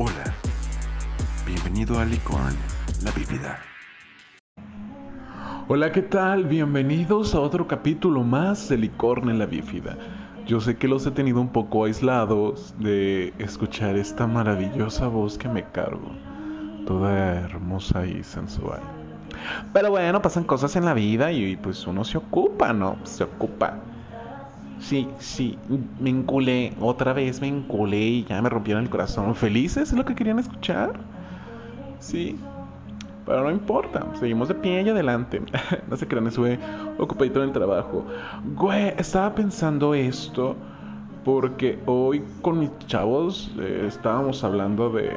Hola, bienvenido a Licorn, la bebida. Hola, ¿qué tal? Bienvenidos a otro capítulo más de Licorn en la bífida. Yo sé que los he tenido un poco aislados de escuchar esta maravillosa voz que me cargo, toda hermosa y sensual. Pero bueno, pasan cosas en la vida y pues uno se ocupa, ¿no? Se ocupa. Sí, sí, me enculé, otra vez me enculé y ya me rompieron el corazón. ¿Felices es lo que querían escuchar? Sí, pero no importa, seguimos de pie y adelante. no se crean, estuve ocupadito en el trabajo. Güey, estaba pensando esto porque hoy con mis chavos eh, estábamos hablando de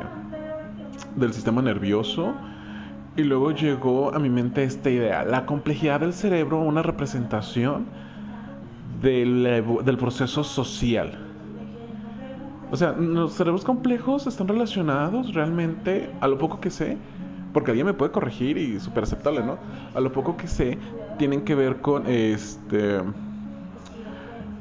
del sistema nervioso y luego llegó a mi mente esta idea, la complejidad del cerebro, una representación del, del proceso social. O sea, los cerebros complejos están relacionados realmente, a lo poco que sé, porque alguien me puede corregir y súper aceptable, ¿no? A lo poco que sé, tienen que ver con este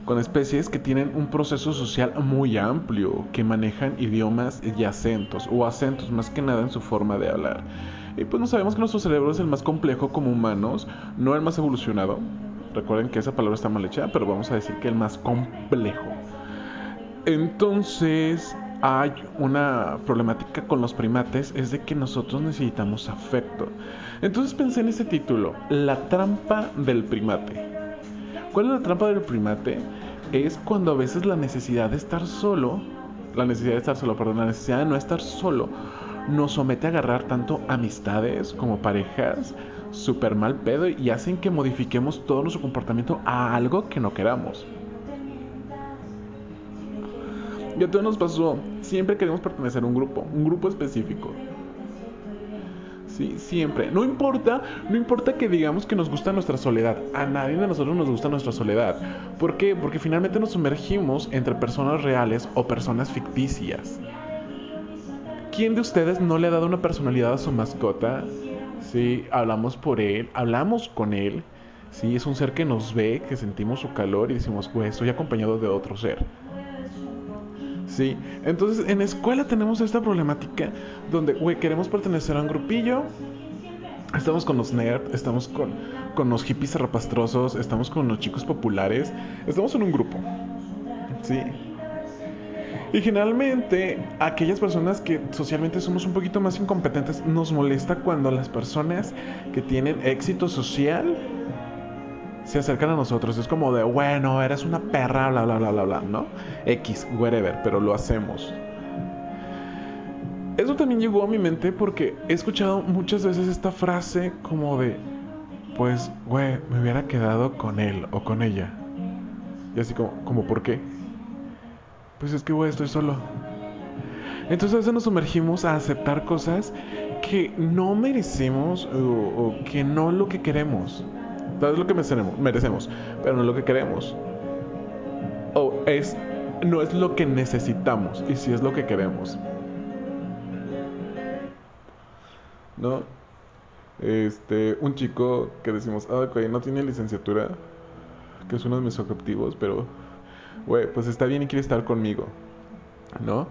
con especies que tienen un proceso social muy amplio, que manejan idiomas y acentos, o acentos más que nada en su forma de hablar. Y pues no sabemos que nuestro cerebro es el más complejo como humanos, no el más evolucionado. Recuerden que esa palabra está mal hecha, pero vamos a decir que el más complejo. Entonces, hay una problemática con los primates, es de que nosotros necesitamos afecto. Entonces pensé en ese título, La trampa del primate. ¿Cuál es la trampa del primate? Es cuando a veces la necesidad de estar solo, la necesidad de estar solo, perdón, la necesidad de no estar solo, nos somete a agarrar tanto amistades como parejas super mal pedo y hacen que modifiquemos todo nuestro comportamiento a algo que no queramos. Y a nos pasó, siempre queremos pertenecer a un grupo, un grupo específico. Sí, siempre. No importa, no importa que digamos que nos gusta nuestra soledad. A nadie de nosotros nos gusta nuestra soledad. ¿Por qué? Porque finalmente nos sumergimos entre personas reales o personas ficticias. ¿Quién de ustedes no le ha dado una personalidad a su mascota? Sí, hablamos por él, hablamos con él. Sí, es un ser que nos ve, que sentimos su calor y decimos, pues estoy acompañado de otro ser. Sí, entonces en escuela tenemos esta problemática donde, güey, queremos pertenecer a un grupillo. Estamos con los nerds, estamos con, con los hippies rapastrosos, estamos con los chicos populares, estamos en un grupo. Sí, y generalmente aquellas personas que socialmente somos un poquito más incompetentes nos molesta cuando las personas que tienen éxito social se acercan a nosotros. Es como de, bueno, eres una perra, bla, bla, bla, bla, bla, ¿no? X, whatever, pero lo hacemos. Eso también llegó a mi mente porque he escuchado muchas veces esta frase como de, pues, güey, me hubiera quedado con él o con ella. Y así como, como ¿por qué? Pues es que, güey, estoy solo. Entonces a veces nos sumergimos a aceptar cosas que no merecemos o, que no lo que queremos. Tal vez lo que merecemos, pero no lo que queremos. O es, no es lo que necesitamos y si es lo que queremos. ¿No? Este, un chico que decimos, ah, ok, no tiene licenciatura, que es uno de mis objetivos, pero güey, pues está bien y quiere estar conmigo, ¿no?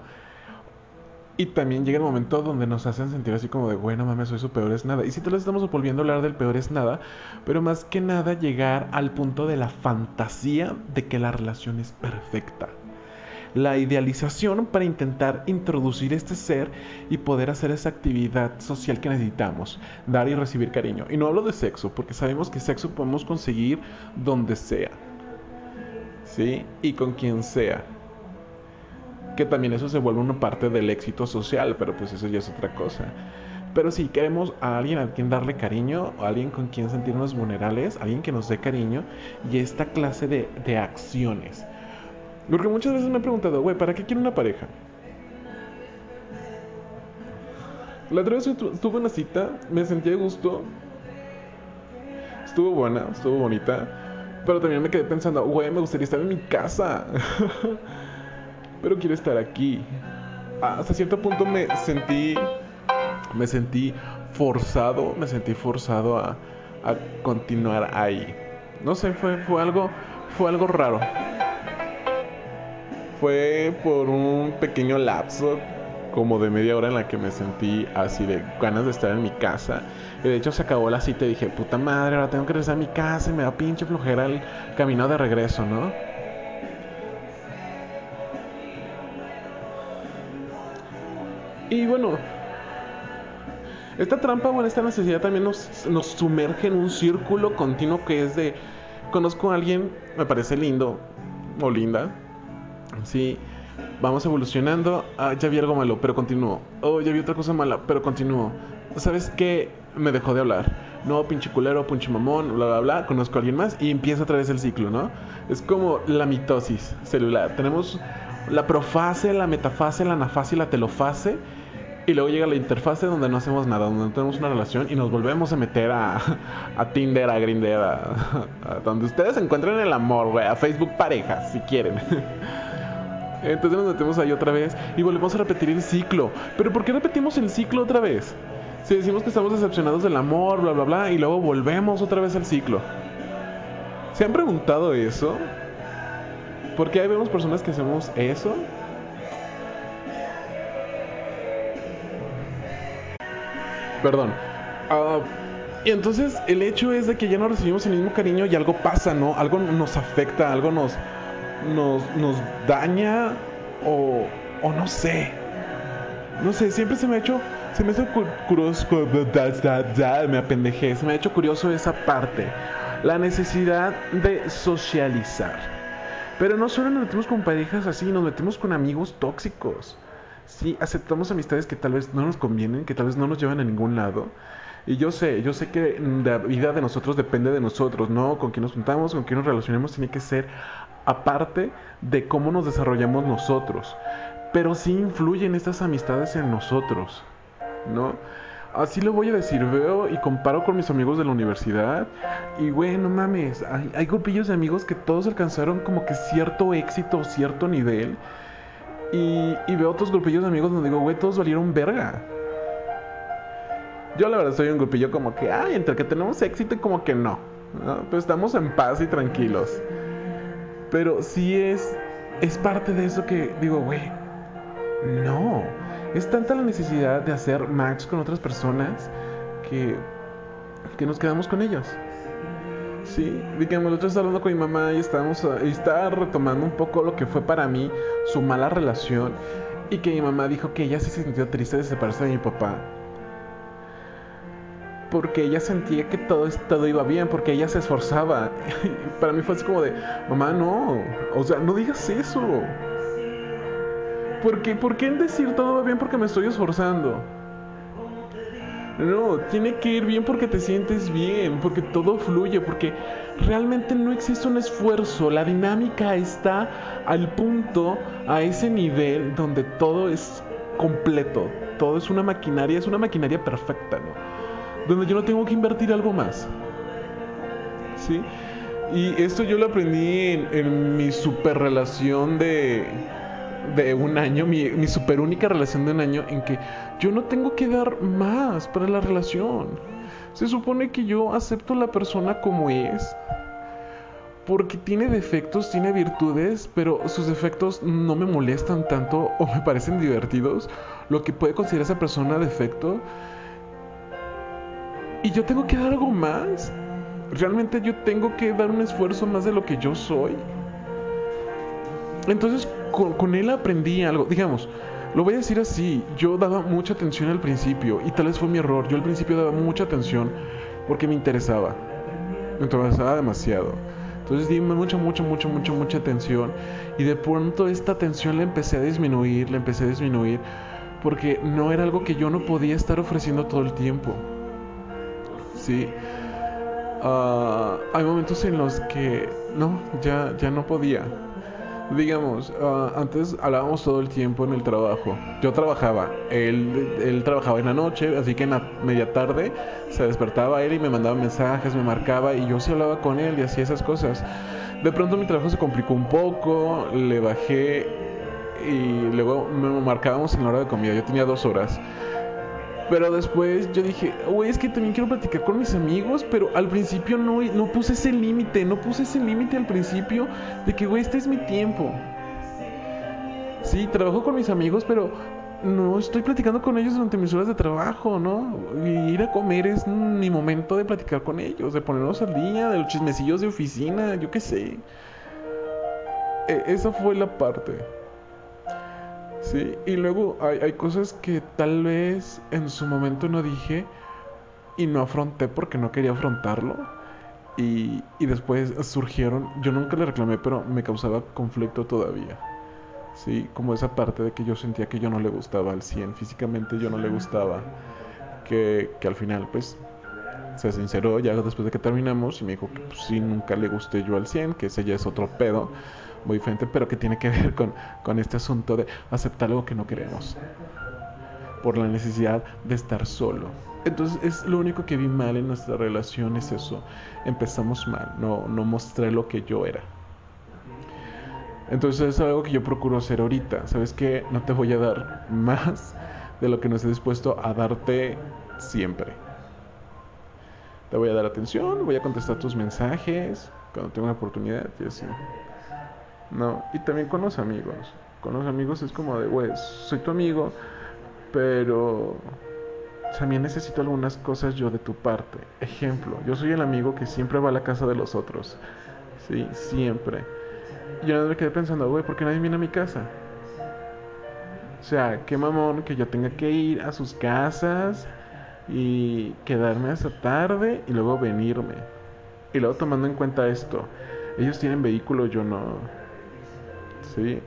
Y también llega el momento donde nos hacen sentir así como de, bueno, mames, soy su peor es nada. Y si te lo estamos volviendo a hablar del peor es nada, pero más que nada llegar al punto de la fantasía de que la relación es perfecta. La idealización para intentar introducir este ser y poder hacer esa actividad social que necesitamos, dar y recibir cariño. Y no hablo de sexo, porque sabemos que sexo podemos conseguir donde sea. ¿Sí? Y con quien sea. Que también eso se vuelve una parte del éxito social, pero pues eso ya es otra cosa. Pero si queremos a alguien a quien darle cariño, a alguien con quien sentirnos vulnerables, alguien que nos dé cariño y esta clase de, de acciones. Porque muchas veces me he preguntado, güey, ¿para qué quiero una pareja? La otra vez tuve una cita, me sentí de gusto, estuvo buena, estuvo bonita, pero también me quedé pensando, güey, me gustaría estar en mi casa. Pero quiero estar aquí. Hasta cierto punto me sentí. Me sentí forzado. Me sentí forzado a, a continuar ahí. No sé, fue, fue algo. Fue algo raro. Fue por un pequeño lapso como de media hora en la que me sentí así de ganas de estar en mi casa. De hecho se acabó la cita y dije, puta madre, ahora tengo que regresar a mi casa y me da pinche flojera el camino de regreso, ¿no? Y bueno, esta trampa, bueno, esta necesidad también nos, nos sumerge en un círculo continuo que es de, conozco a alguien, me parece lindo o linda, sí, vamos evolucionando, ah, ya vi algo malo, pero continúo, oh, ya vi otra cosa mala, pero continúo, ¿sabes qué? Me dejó de hablar. No, pinche culero, pinche mamón, bla, bla, bla. Conozco a alguien más y empieza otra vez el ciclo, ¿no? Es como la mitosis celular. Tenemos la profase, la metafase, la anafase y la telofase y luego llega la interfase donde no hacemos nada, donde no tenemos una relación y nos volvemos a meter a, a Tinder, a Grindr, a, donde ustedes encuentren el amor, güey, a Facebook parejas, si quieren. Entonces nos metemos ahí otra vez y volvemos a repetir el ciclo. Pero ¿por qué repetimos el ciclo otra vez? Si decimos que estamos decepcionados del amor, bla, bla, bla, y luego volvemos otra vez al ciclo. ¿Se han preguntado eso? ¿Por qué hay vemos personas que hacemos eso? Perdón. Ah, y entonces el hecho es de que ya no recibimos el mismo cariño y algo pasa, ¿no? Algo nos afecta, algo nos, nos, nos daña o, o no sé. No sé, siempre se me ha hecho, se me hecho curioso, me apendejé, se me ha hecho curioso esa parte, la necesidad de socializar. Pero no solo nos metemos con parejas así, nos metemos con amigos tóxicos sí aceptamos amistades que tal vez no nos convienen, que tal vez no nos llevan a ningún lado. Y yo sé, yo sé que la vida de nosotros depende de nosotros, ¿no? Con quién nos juntamos, con quién nos relacionamos, tiene que ser aparte de cómo nos desarrollamos nosotros. Pero sí influyen estas amistades en nosotros, ¿no? Así lo voy a decir, veo y comparo con mis amigos de la universidad y güey, no mames, hay, grupillos de amigos que todos alcanzaron como que cierto éxito, cierto nivel y, veo otros grupillos de amigos donde digo, güey, todos valieron verga. Yo la verdad soy un grupillo como que, ay, entre que tenemos éxito y como que no. ¿no? Pero estamos en paz y tranquilos. Pero sí es, es parte de eso que digo, güey, no. Es tanta la necesidad de hacer match con otras personas que, que nos quedamos con ellos. Sí, digamos, otro estaba hablando con mi mamá y estábamos y estaba retomando un poco lo que fue para mí su mala relación y que mi mamá dijo que ella se sintió triste de separarse de mi papá. Porque ella sentía que todo, todo iba bien, porque ella se esforzaba. para mí fue así como de, mamá, no, o sea, no digas eso. Porque, ¿Por qué en decir todo va bien porque me estoy esforzando? No, tiene que ir bien porque te sientes bien, porque todo fluye, porque realmente no existe un esfuerzo, la dinámica está al punto, a ese nivel donde todo es completo, todo es una maquinaria, es una maquinaria perfecta, ¿no? Donde yo no tengo que invertir algo más. ¿Sí? Y esto yo lo aprendí en, en mi super relación de de un año, mi, mi super única relación de un año en que yo no tengo que dar más para la relación. Se supone que yo acepto a la persona como es. Porque tiene defectos, tiene virtudes, pero sus defectos no me molestan tanto o me parecen divertidos. Lo que puede considerar esa persona defecto. Y yo tengo que dar algo más. Realmente yo tengo que dar un esfuerzo más de lo que yo soy. Entonces con, él aprendí algo. Digamos, lo voy a decir así, yo daba mucha atención al principio y tal vez fue mi error. Yo al principio daba mucha atención porque me interesaba. Me interesaba demasiado. Entonces di mucha, mucha, mucha, mucha, mucha atención. Y de pronto esta atención la empecé a disminuir, la empecé a disminuir. Porque no era algo que yo no podía estar ofreciendo todo el tiempo. Sí. Ah, hay momentos en los que no, ya, ya no podía digamos, ah, antes hablábamos todo el tiempo en el trabajo. Yo trabajaba, él, él trabajaba en la noche, así que en la media tarde se despertaba él y me mandaba mensajes, me marcaba y yo sí hablaba con él y hacía esas cosas. De pronto mi trabajo se complicó un poco, le bajé y luego me marcábamos en la hora de comida. Yo tenía dos horas. Pero después yo dije, güey, es que también quiero platicar con mis amigos, pero al principio no, no puse ese límite, no puse ese límite al principio de que, güey, este es mi tiempo. Sí, trabajo con mis amigos, pero no estoy platicando con ellos durante mis horas de trabajo, ¿no? Y ir a comer es mi momento de platicar con ellos, de ponernos al día, de los chismecillos de oficina, yo qué sé. E, esa fue la parte. Sí, y luego hay, cosas que tal vez en su momento no dije y no afronté porque no quería afrontarlo. Y, y después surgieron, yo nunca le reclamé, pero me causaba conflicto todavía. Sí, como esa parte de que yo sentía que yo no le gustaba al 100, físicamente yo no le gustaba, que, que al final pues se sinceró ya después de que terminamos y me dijo que pues, sí, nunca le gusté yo al 100, que ese ya es otro pedo muy diferente, pero que tiene que ver con, con este asunto de aceptar algo que no queremos, por la necesidad de estar solo. Entonces es lo único que vi mal en nuestra relación, es eso, empezamos mal, no, no mostré lo que yo era. Entonces es algo que yo procuro hacer ahorita. ¿Sabes qué? No te voy a dar más de lo que no esté dispuesto a darte siempre. Te voy a dar atención, voy a contestar tus mensajes cuando tenga una oportunidad y así. No, y también con los amigos. Con los amigos es como de, güey, soy tu amigo, pero también necesito algunas cosas yo de tu parte. Ejemplo, yo soy el amigo que siempre va a la casa de los otros. Sí, siempre yo me quedé pensando, güey, ¿por qué nadie viene a mi casa? O sea, qué mamón que yo tenga que ir a sus casas y quedarme hasta tarde y luego venirme. Y luego tomando en cuenta esto, ellos tienen vehículo, yo no. Sí,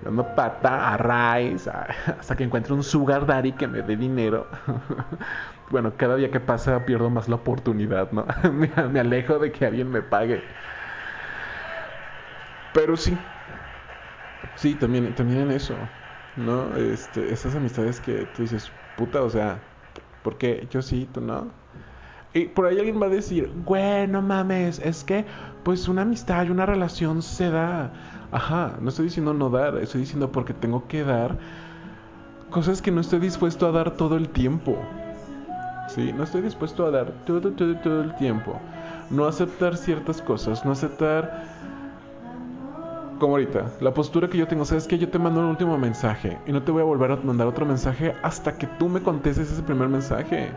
dando pata a Rice hasta que encuentre un sugar daddy que me dé dinero. bueno, cada día que pasa pierdo más la oportunidad, ¿no? me alejo de que alguien me pague. Pero sí. Sí, también, también en eso. ¿No? Este, esas amistades que tú dices, puta, o sea, ¿por qué yo sí, tú no? Y por ahí alguien va a decir, güey, no mames, es que, pues una amistad y una relación se da. Ajá, no estoy diciendo no dar, estoy diciendo porque tengo que dar cosas que no estoy dispuesto a dar todo el tiempo. Sí, no estoy dispuesto a dar todo, todo, todo el tiempo. No aceptar ciertas cosas, no aceptar como ahorita, la postura que yo tengo, sabes que yo te mando un último mensaje y no te voy a volver a mandar otro mensaje hasta que tú me contestes ese primer mensaje.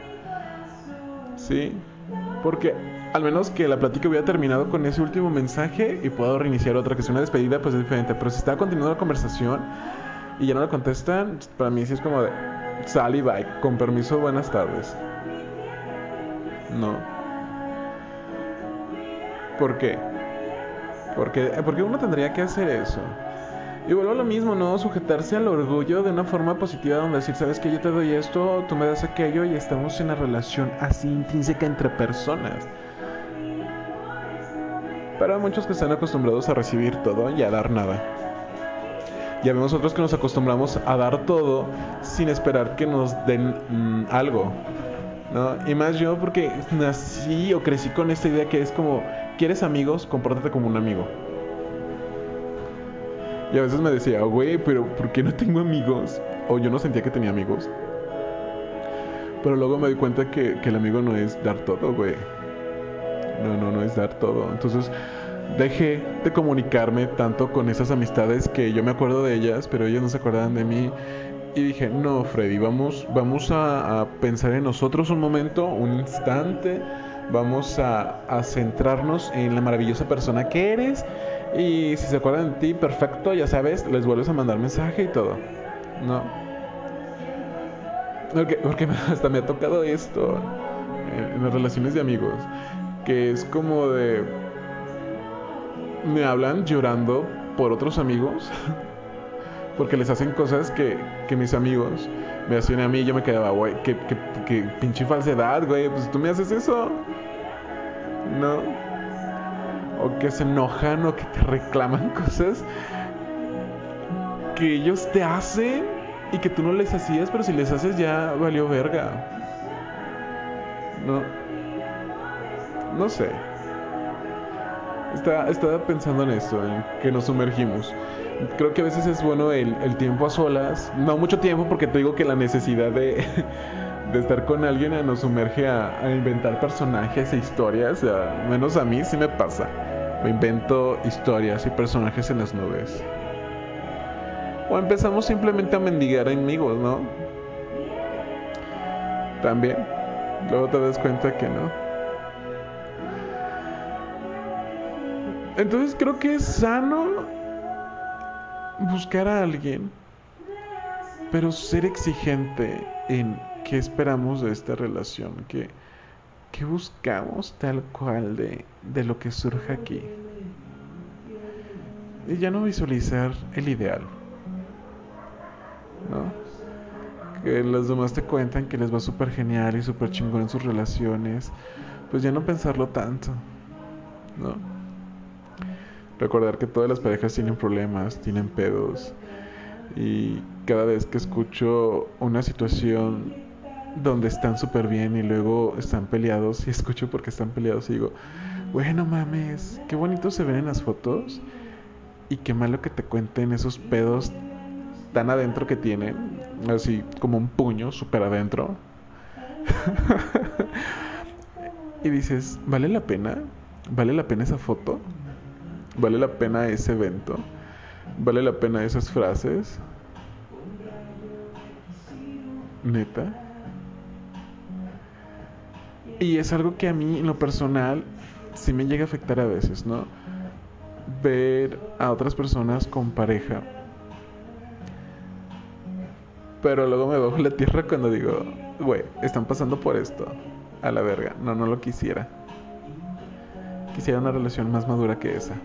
¿Sí? Porque al menos que la plática hubiera terminado con ese último mensaje y puedo reiniciar otra, que es una despedida, pues es diferente. Pero si está continuando la conversación y ya no la contestan, para mí sí es como de sal y bye, con permiso, buenas tardes. No. ¿Por qué? Porque, porque uno tendría que hacer eso. Y vuelvo a lo mismo, ¿no? Sujetarse al orgullo de una forma positiva donde decir, sabes que yo te doy esto, tú me das aquello y estamos en una relación así intrínseca entre personas. Para muchos que están acostumbrados a recibir todo y a dar nada. Ya vemos otros que nos acostumbramos a dar todo sin esperar que nos den mm, algo. ¿no? Y más yo porque nací o crecí con esta idea que es como ¿Quieres amigos? Compórtate como un amigo. Y a veces me decía, güey, pero ¿por qué no tengo amigos? O yo no sentía que tenía amigos. Pero luego me di cuenta que, que el amigo no es dar todo, güey. No, no, no es dar todo. Entonces dejé de comunicarme tanto con esas amistades que yo me acuerdo de ellas, pero ellas no se acordaban de mí. Y dije, no, Freddy, vamos, vamos a, pensar en nosotros un momento, un instante vamos a, centrarnos en la maravillosa persona que eres. Y si se acuerdan de ti, perfecto, ya sabes, les vuelves a mandar mensaje y todo. ¿No? Porque, porque hasta me ha tocado esto en, las relaciones de amigos. Que es como de... Me hablan llorando por otros amigos. porque les hacen cosas que, que mis amigos me hacían a mí y yo me quedaba, güey, que, que, pinche falsedad, güey, pues tú me haces eso. ¿No? O que se enojan o que te reclaman cosas que ellos te hacen y que tú no les hacías, pero si les haces ya valió verga. No. No sé. estaba pensando en esto, en que nos sumergimos creo que a veces es bueno el, tiempo a solas. No mucho tiempo porque te digo que la necesidad de, estar con alguien nos sumerge a, inventar personajes e historias. menos a mí sí me pasa. Me invento historias y personajes en las nubes. O empezamos simplemente a mendigar amigos, ¿no? También. Luego te das cuenta que no. Entonces creo que es sano buscar a alguien, pero ser exigente en qué esperamos de esta relación, qué, buscamos tal cual de, lo que surja aquí. Y ya no visualizar el ideal. ¿No? Que los demás te cuentan que les va súper genial y súper chingón en sus relaciones. Pues ya no pensarlo tanto. ¿No? Recordar que todas las parejas tienen problemas, tienen pedos. Y cada vez que escucho una situación donde están súper bien y luego están peleados y escucho porque están peleados y digo, bueno mames, qué bonito se ven en las fotos y qué malo que te cuenten esos pedos tan adentro que tienen, así como un puño súper adentro. y dices, ¿vale la pena? ¿Vale la pena esa foto? ¿Vale la pena ese evento? ¿Vale la pena esas frases? Neta. Y es algo que a mí, en lo personal, sí me llega a afectar a veces, ¿no? ver a otras personas con pareja. Pero luego me bajo la tierra cuando digo, güey, están pasando por esto. A la verga. No, no lo quisiera. Quisiera una relación más madura que esa.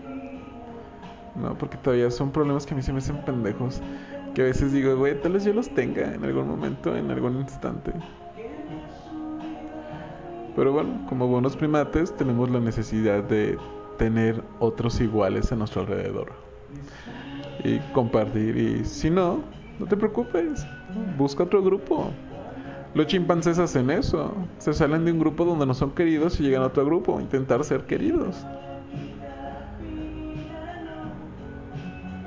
No, porque todavía son problemas que a mí se me hacen pendejos. Que a veces digo, güey, tal vez yo los tenga en algún momento, en algún instante. Pero bueno, como buenos primates tenemos la necesidad de tener otros iguales a nuestro alrededor y compartir. Y si no, no te preocupes, busca otro grupo. Los chimpancés hacen eso, se salen de un grupo donde no son queridos y llegan a otro grupo, intentar ser queridos.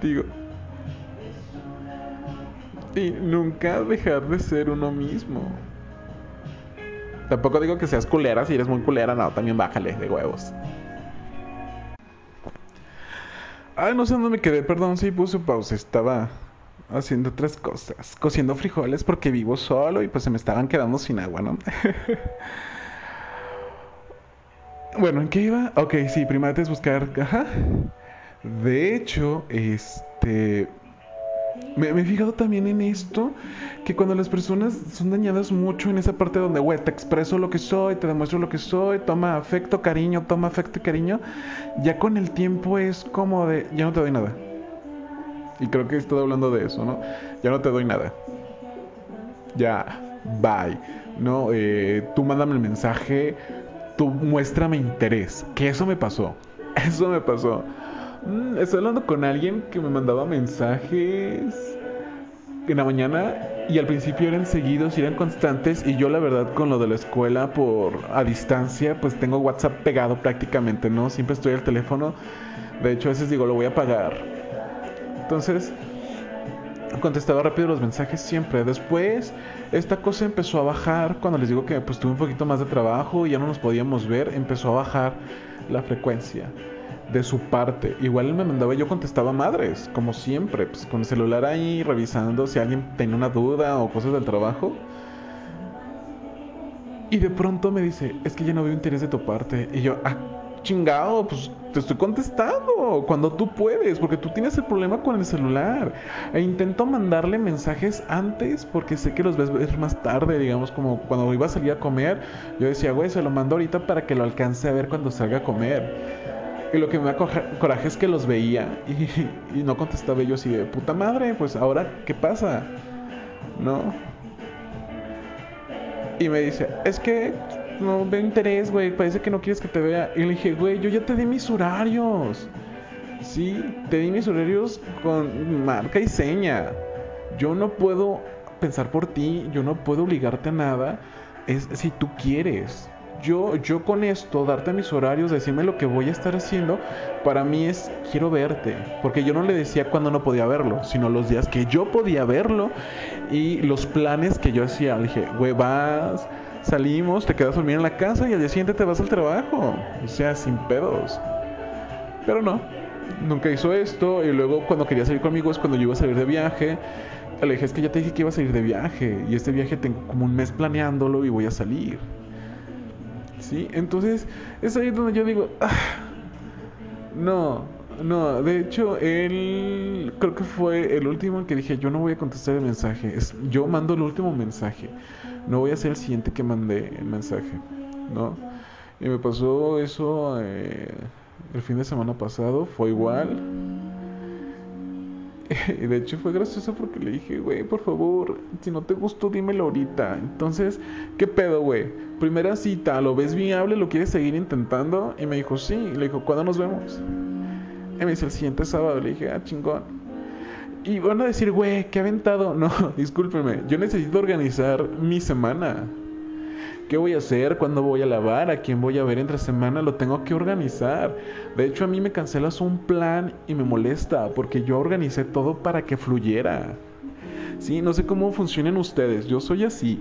Digo, y nunca dejar de ser uno mismo. Tampoco digo que seas culera si eres muy culera, no, también bájale de huevos. Ay, no sé dónde me quedé, perdón, sí puse pausa. Estaba haciendo otras cosas. Cociendo frijoles porque vivo solo y pues se me estaban quedando sin agua, ¿no? bueno, ¿en qué iba? Ok, sí, primero es buscar. Ajá. De hecho, este. Me, he fijado también en esto, que cuando las personas son dañadas mucho en esa parte donde, güey, te expreso lo que soy, te demuestro lo que soy, toma afecto, cariño, toma afecto y cariño, ya con el tiempo es como de, ya no te doy nada. Y creo que estoy hablando de eso, ¿no? Ya no te doy nada. Ya, bye. No, eh, tú mándame el mensaje, tú muéstrame interés. Que eso me pasó. Eso me pasó. Mm, estoy hablando con alguien que me mandaba mensajes en la mañana y al principio eran seguidos y eran constantes y yo la verdad con lo de la escuela por a distancia pues tengo WhatsApp pegado prácticamente, ¿no? Siempre estoy al teléfono. De hecho a veces digo lo voy a pagar. Entonces contestaba rápido los mensajes siempre. Después esta cosa empezó a bajar cuando les digo que pues tuve un poquito más de trabajo y ya no nos podíamos ver, empezó a bajar la frecuencia de su parte. Igual me mandaba yo contestaba madres, como siempre, pues con el celular ahí revisando si alguien tenía una duda o cosas del trabajo. Y de pronto me dice, es que ya no veo interés de tu parte. Y yo, ah, chingado, pues te estoy contestando cuando tú puedes, porque tú tienes el problema con el celular. E intento mandarle mensajes antes porque sé que los ves más tarde, digamos, como cuando iba a salir a comer. Yo decía, güey, se lo mando ahorita para que lo alcance a ver cuando salga a comer. Y lo que me da coraje es que los veía y, no contestaba yo así de puta madre, pues ahora, ¿qué pasa? ¿No? Y me dice, es que no veo interés, güey, parece que no quieres que te vea. Y le dije, güey, yo ya te di mis horarios. Sí, te di mis horarios con marca y seña. Yo no puedo pensar por ti, yo no puedo obligarte a nada. Es si tú quieres yo, yo con esto, darte mis horarios, decirme lo que voy a estar haciendo, para mí es quiero verte. Porque yo no le decía cuando no podía verlo, sino los días que yo podía verlo y los planes que yo hacía. Le dije, güey, vas, salimos, te quedas a en la casa y al día siguiente te vas al trabajo. O sea, sin pedos. Pero no, nunca hizo esto. Y luego cuando quería salir conmigo es cuando yo iba a salir de viaje. Le dije, es que ya te dije que iba a salir de viaje. Y este viaje tengo como un mes planeándolo y voy a salir. ¿Sí? Entonces es ahí donde yo digo, ah, no, no, de hecho, él creo que fue el último que dije, yo no voy a contestar el mensaje. Es, yo mando el último mensaje. No voy a ser el siguiente que mandé el mensaje, ¿no? Y me pasó eso eh, el fin de semana pasado, fue igual. Y de hecho fue gracioso porque le dije, güey, por favor, si no te gustó, dímelo ahorita. Entonces, ¿qué pedo, güey? Primera cita, ¿lo ves viable? ¿Lo quieres seguir intentando? Y me dijo, sí. Y le dijo, ¿cuándo nos vemos? Y me dice, el siguiente sábado. Le dije, ah, chingón. Y van a decir, güey, qué aventado. No, discúlpeme. Yo necesito organizar mi semana. ¿Qué voy a hacer? ¿Cuándo voy a lavar? ¿A quién voy a ver entre semana? Lo tengo que organizar. De hecho, a mí me cancelas un plan y me molesta porque yo organicé todo para que fluyera. Sí, no sé cómo funcionan ustedes. Yo soy así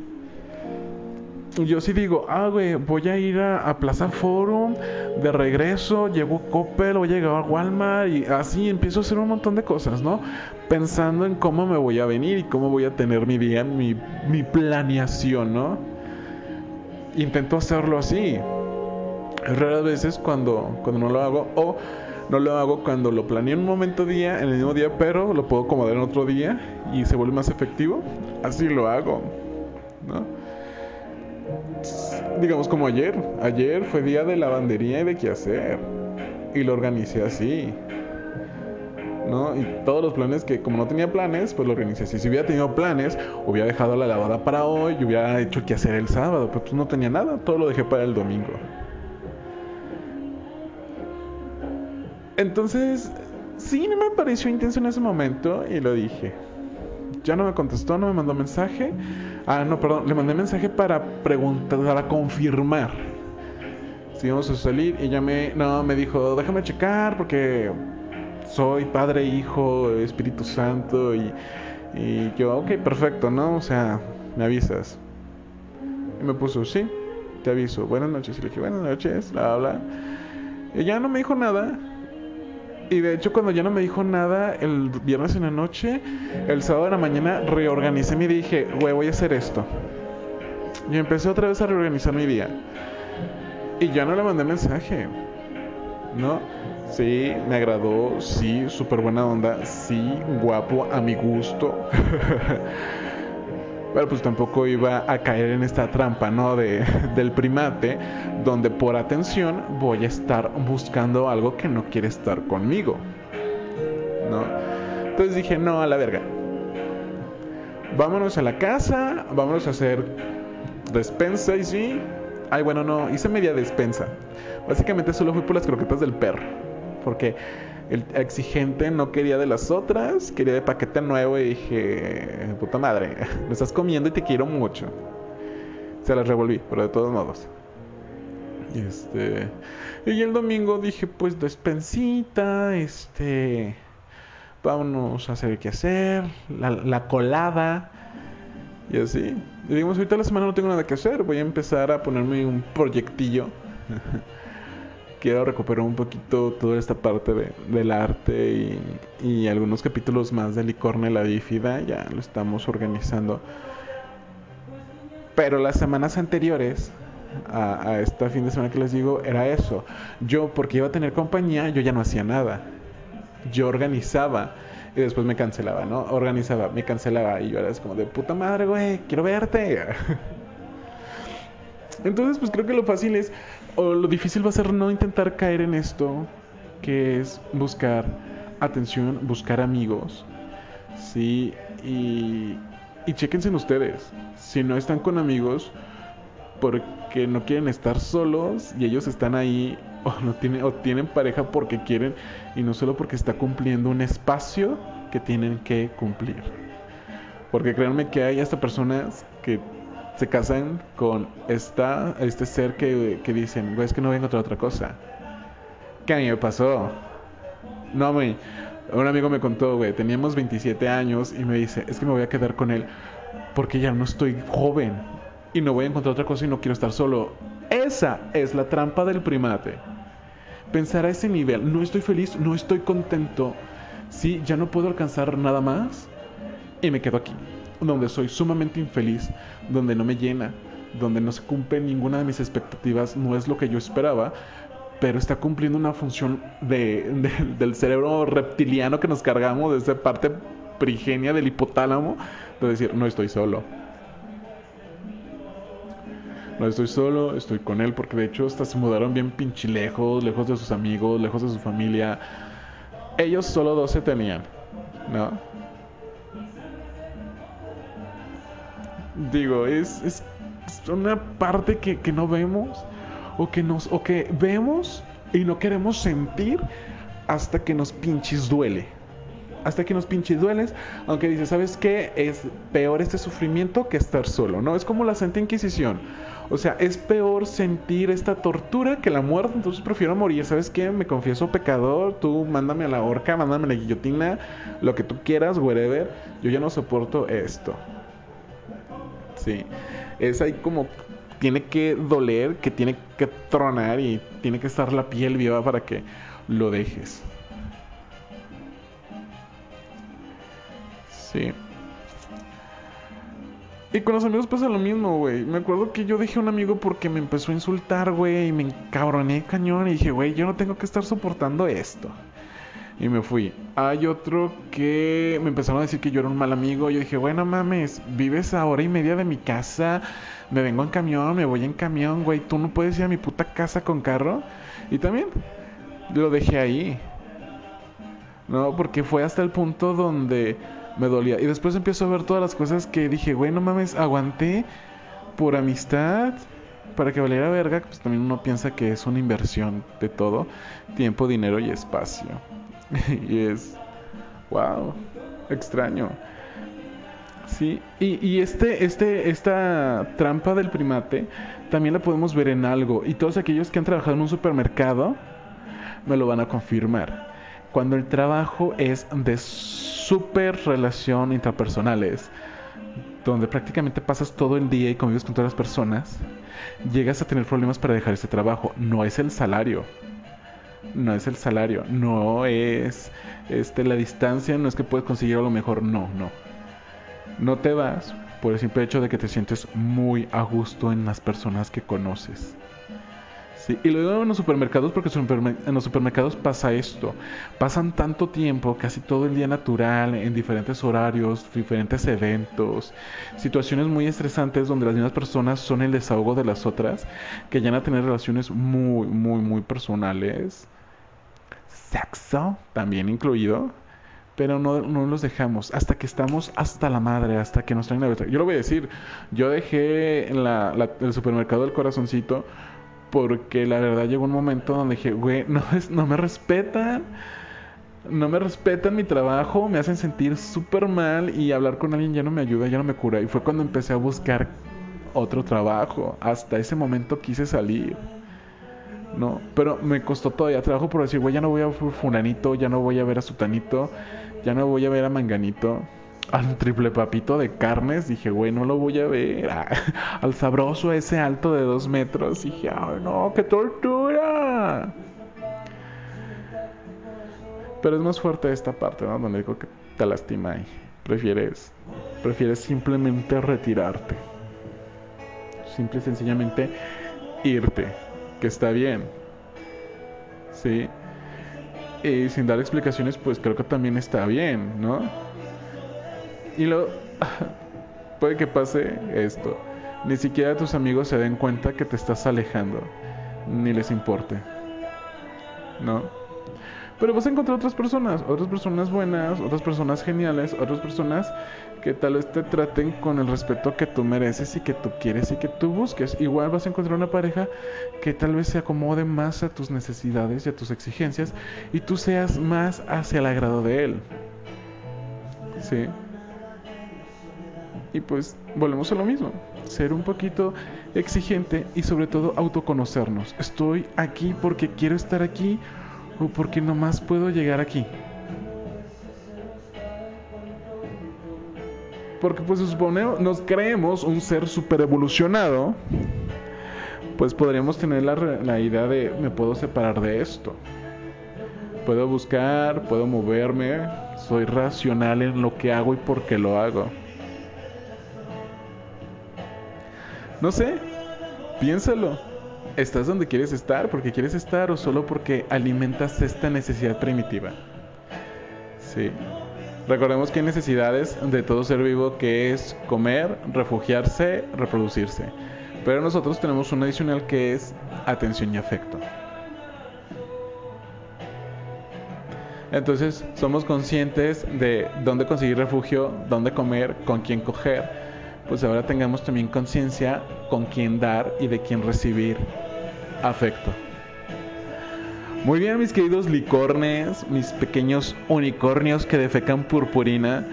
yo sí digo, ah, güey, voy a ir a, Plaza Forum, de regreso, llego a Coppel, voy a llegar a Walmart y así empiezo a hacer un montón de cosas, ¿no? Pensando en cómo me voy a venir y cómo voy a tener mi día, mi, mi planeación, ¿no? Intento hacerlo así. Raras veces cuando, cuando no lo hago, o no lo hago cuando lo planeé en un momento día, en el mismo día, pero lo puedo acomodar en otro día y se vuelve más efectivo. Así lo hago, ¿no? Digamos como ayer. Ayer fue día de lavandería y de qué hacer. Y lo organicé así. ¿no? Y todos los planes que, como no tenía planes, pues lo organicé así. Si hubiera tenido planes, hubiera dejado la lavada para hoy y hubiera hecho qué hacer el sábado. Pero pues no tenía nada, todo lo dejé para el domingo. Entonces, sí, me pareció intenso en ese momento y lo dije. Ya no me contestó, no me mandó mensaje. Ah, no, perdón, le mandé mensaje para preguntar, para confirmar si íbamos a salir. Y ya me, no, me dijo, déjame checar porque soy Padre, Hijo, Espíritu Santo. Y, y yo, ok, perfecto, ¿no? O sea, me avisas. Y me puso, sí, te aviso. Buenas noches. Y le dije, buenas noches, bla, bla. Y no me dijo nada. Y de hecho, cuando ya no me dijo nada el viernes en la noche, el sábado de la mañana reorganicé mi día y dije, güey, voy a hacer esto. Y empecé otra vez a reorganizar mi día. Y ya no le mandé mensaje. ¿No? Sí, me agradó. Sí, súper buena onda. Sí, guapo, a mi gusto. pero pues tampoco iba a caer en esta trampa, ¿no? De, del primate, donde por atención voy a estar buscando algo que no quiere estar conmigo, ¿no? Entonces dije, no, a la verga. Vámonos a la casa, vámonos a hacer despensa y sí. Ay, bueno, no, hice media despensa. Básicamente solo fui por las croquetas del perro. Porque el exigente no quería de las otras, quería de paquete nuevo y dije, puta madre, me estás comiendo y te quiero mucho. Se las revolví, pero de todos modos. Este, y el domingo dije, pues despensita, este, vámonos a hacer qué hacer, la, la colada y así. Y digamos, ahorita la semana no tengo nada que hacer, voy a empezar a ponerme un proyectillo. quiero recuperar un poquito toda esta parte del arte y, algunos capítulos más de Licorne la Bífida, ya lo estamos organizando. Pero las semanas anteriores a, a este fin de semana que les digo era eso. Yo, porque iba a tener compañía, yo ya no hacía nada. Yo organizaba y después me cancelaba, ¿no? Organizaba, me cancelaba y yo era como de puta madre, güey, quiero verte. Entonces, pues creo que lo fácil es o lo difícil va a ser no intentar caer en esto, que es buscar atención, buscar amigos, ¿sí? Y, y chequense en ustedes. Si no están con amigos, porque no quieren estar solos y ellos están ahí o no tienen o tienen pareja porque quieren y no solo porque está cumpliendo un espacio que tienen que cumplir. Porque créanme que hay hasta personas que se casan con esta, este ser que, que dicen, güey, es que no voy a encontrar otra cosa. ¿Qué a mí me pasó? No, güey. Un amigo me contó, güey, teníamos 27 años y me dice, es que me voy a quedar con él porque ya no estoy joven y no voy a encontrar otra cosa y no quiero estar solo. Esa es la trampa del primate. pensar a ese nivel, no estoy feliz, no estoy contento, sí, ya no puedo alcanzar nada más y me quedo aquí, donde soy sumamente infeliz, donde no me llena, donde no se cumple ninguna de mis expectativas, no es lo que yo esperaba, pero está cumpliendo una función de, del cerebro reptiliano que nos cargamos, de esa parte prigenia del hipotálamo, de decir, no estoy solo. No estoy solo, estoy con él, porque de hecho hasta se mudaron bien pinche lejos, lejos de sus amigos, lejos de su familia. Ellos solo dos se tenían, ¿no? Digo, es, es una parte que, que no vemos o que nos o que vemos y no queremos sentir hasta que nos pinches duele. Hasta que nos pinches dueles, aunque dice, ¿sabes qué? Es peor este sufrimiento que estar solo, ¿no? Es como la Santa Inquisición. O sea, es peor sentir esta tortura que la muerte, entonces prefiero morir. ¿Sabes qué? Me confieso pecador, tú mándame a la horca, mándame a la guillotina, lo que tú quieras, whatever. Yo ya no soporto esto. Sí, es ahí como tiene que doler, que tiene que tronar y tiene que estar la piel viva para que lo dejes. Sí. Y con los amigos pasa lo mismo, güey. Me acuerdo que yo dejé a un amigo porque me empezó a insultar, güey, y me encabroné cañón y dije, güey, yo no tengo que estar soportando esto. Y me fui. Hay otro que me empezaron a decir que yo era un mal amigo. Yo dije, bueno, mames, vives a hora y media de mi casa. Me vengo en camión, me voy en camión, güey. Tú no puedes ir a mi puta casa con carro. Y también lo dejé ahí. No, porque fue hasta el punto donde me dolía. Y después empiezo a ver todas las cosas que dije, güey, no mames, aguanté por amistad. Para que valiera verga, pues también uno piensa que es una inversión de todo. Tiempo, dinero y espacio. y es, wow, extraño. Sí, y, este, este, esta trampa del primate también la podemos ver en algo. Y todos aquellos que han trabajado en un supermercado me lo van a confirmar. Cuando el trabajo es de super relación intrapersonales, donde prácticamente pasas todo el día y convives con todas las personas, llegas a tener problemas para dejar ese trabajo. No es el salario, no es el salario, no es este, la distancia, no es que puedes conseguir a lo mejor, no, no. No te vas por el simple hecho de que te sientes muy a gusto en las personas que conoces. Sí, y lo digo en los supermercados porque en los supermercados pasa esto. Pasan tanto tiempo, casi todo el día natural, en diferentes horarios, diferentes eventos, situaciones muy estresantes donde las mismas personas son el desahogo de las otras, que llegan a tener relaciones muy, muy, muy personales sexo también incluido, pero no, no, los dejamos hasta que estamos hasta la madre, hasta que nos traen la Yo lo voy a decir, yo dejé la, el supermercado del corazoncito porque la verdad llegó un momento donde dije, güey, no, es, no me respetan. No me respetan mi trabajo, me hacen sentir súper mal y hablar con alguien ya no me ayuda, ya no me cura. Y fue cuando empecé a buscar otro trabajo. Hasta ese momento quise salir. ¿no? Pero me costó todavía trabajo por decir, güey, ya no voy a ver Fulanito, ya no voy a ver a Sutanito, ya no voy a ver a Manganito. Al triple papito de carnes, dije, güey, no lo voy a ver. al sabroso ese alto de dos metros, dije, ay, no, qué tortura. Pero es más fuerte esta parte, ¿no? Donde digo que te lastima y prefieres, prefieres simplemente retirarte. Simple y sencillamente irte que está bien. Sí. Y sin dar explicaciones, pues creo que también está bien, ¿no? Y lo puede que pase esto. Ni siquiera tus amigos se den cuenta que te estás alejando, ni les importe. ¿No? Pero vas a encontrar otras personas, otras personas buenas, otras personas geniales, otras personas que tal vez te traten con el respeto que tú mereces y que tú quieres y que tú busques. Igual vas a encontrar una pareja que tal vez se acomode más a tus necesidades y a tus exigencias y tú seas más hacia el agrado de él. ¿Sí? Y pues volvemos a lo mismo, ser un poquito exigente y sobre todo autoconocernos. Estoy aquí porque quiero estar aquí o porque nomás puedo llegar aquí. Porque pues suponemos, nos creemos un ser super evolucionado pues podríamos tener la, la idea de me puedo separar de esto. Puedo buscar, puedo moverme, soy racional en lo que hago y por qué lo hago. No sé, piénsalo. ¿Estás donde quieres estar porque quieres estar o solo porque alimentas esta necesidad primitiva? Sí. Recordemos que hay necesidades de todo ser vivo que es comer, refugiarse, reproducirse. Pero nosotros tenemos una adicional que es atención y afecto. Entonces somos conscientes de dónde conseguir refugio, dónde comer, con quién coger. Pues ahora tengamos también conciencia con quién dar y de quién recibir afecto. Muy bien, mis queridos licornes, mis pequeños unicornios que defecan purpurina.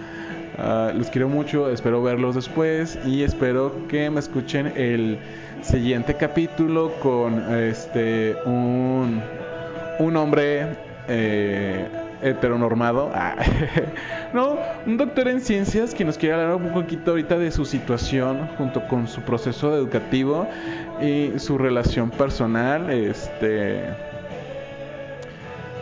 Uh, los quiero mucho, espero verlos después y espero que me escuchen el siguiente capítulo con este un, un hombre eh, heteronormado. Ah, no, un doctor en ciencias que nos quiere hablar un poquito ahorita de su situación junto con su proceso educativo y su relación personal, este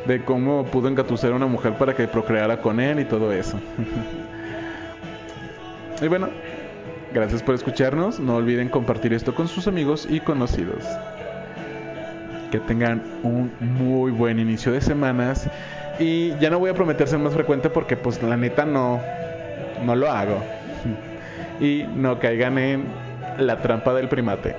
de cómo pudo engatusar a una mujer para que procreara con él y todo eso. y bueno, gracias por escucharnos. No olviden compartir esto con sus amigos y conocidos. Que tengan un muy buen inicio de semanas y ya no voy a prometer ser más frecuente porque pues la neta no, no lo hago. Y no caigan en la trampa del primate.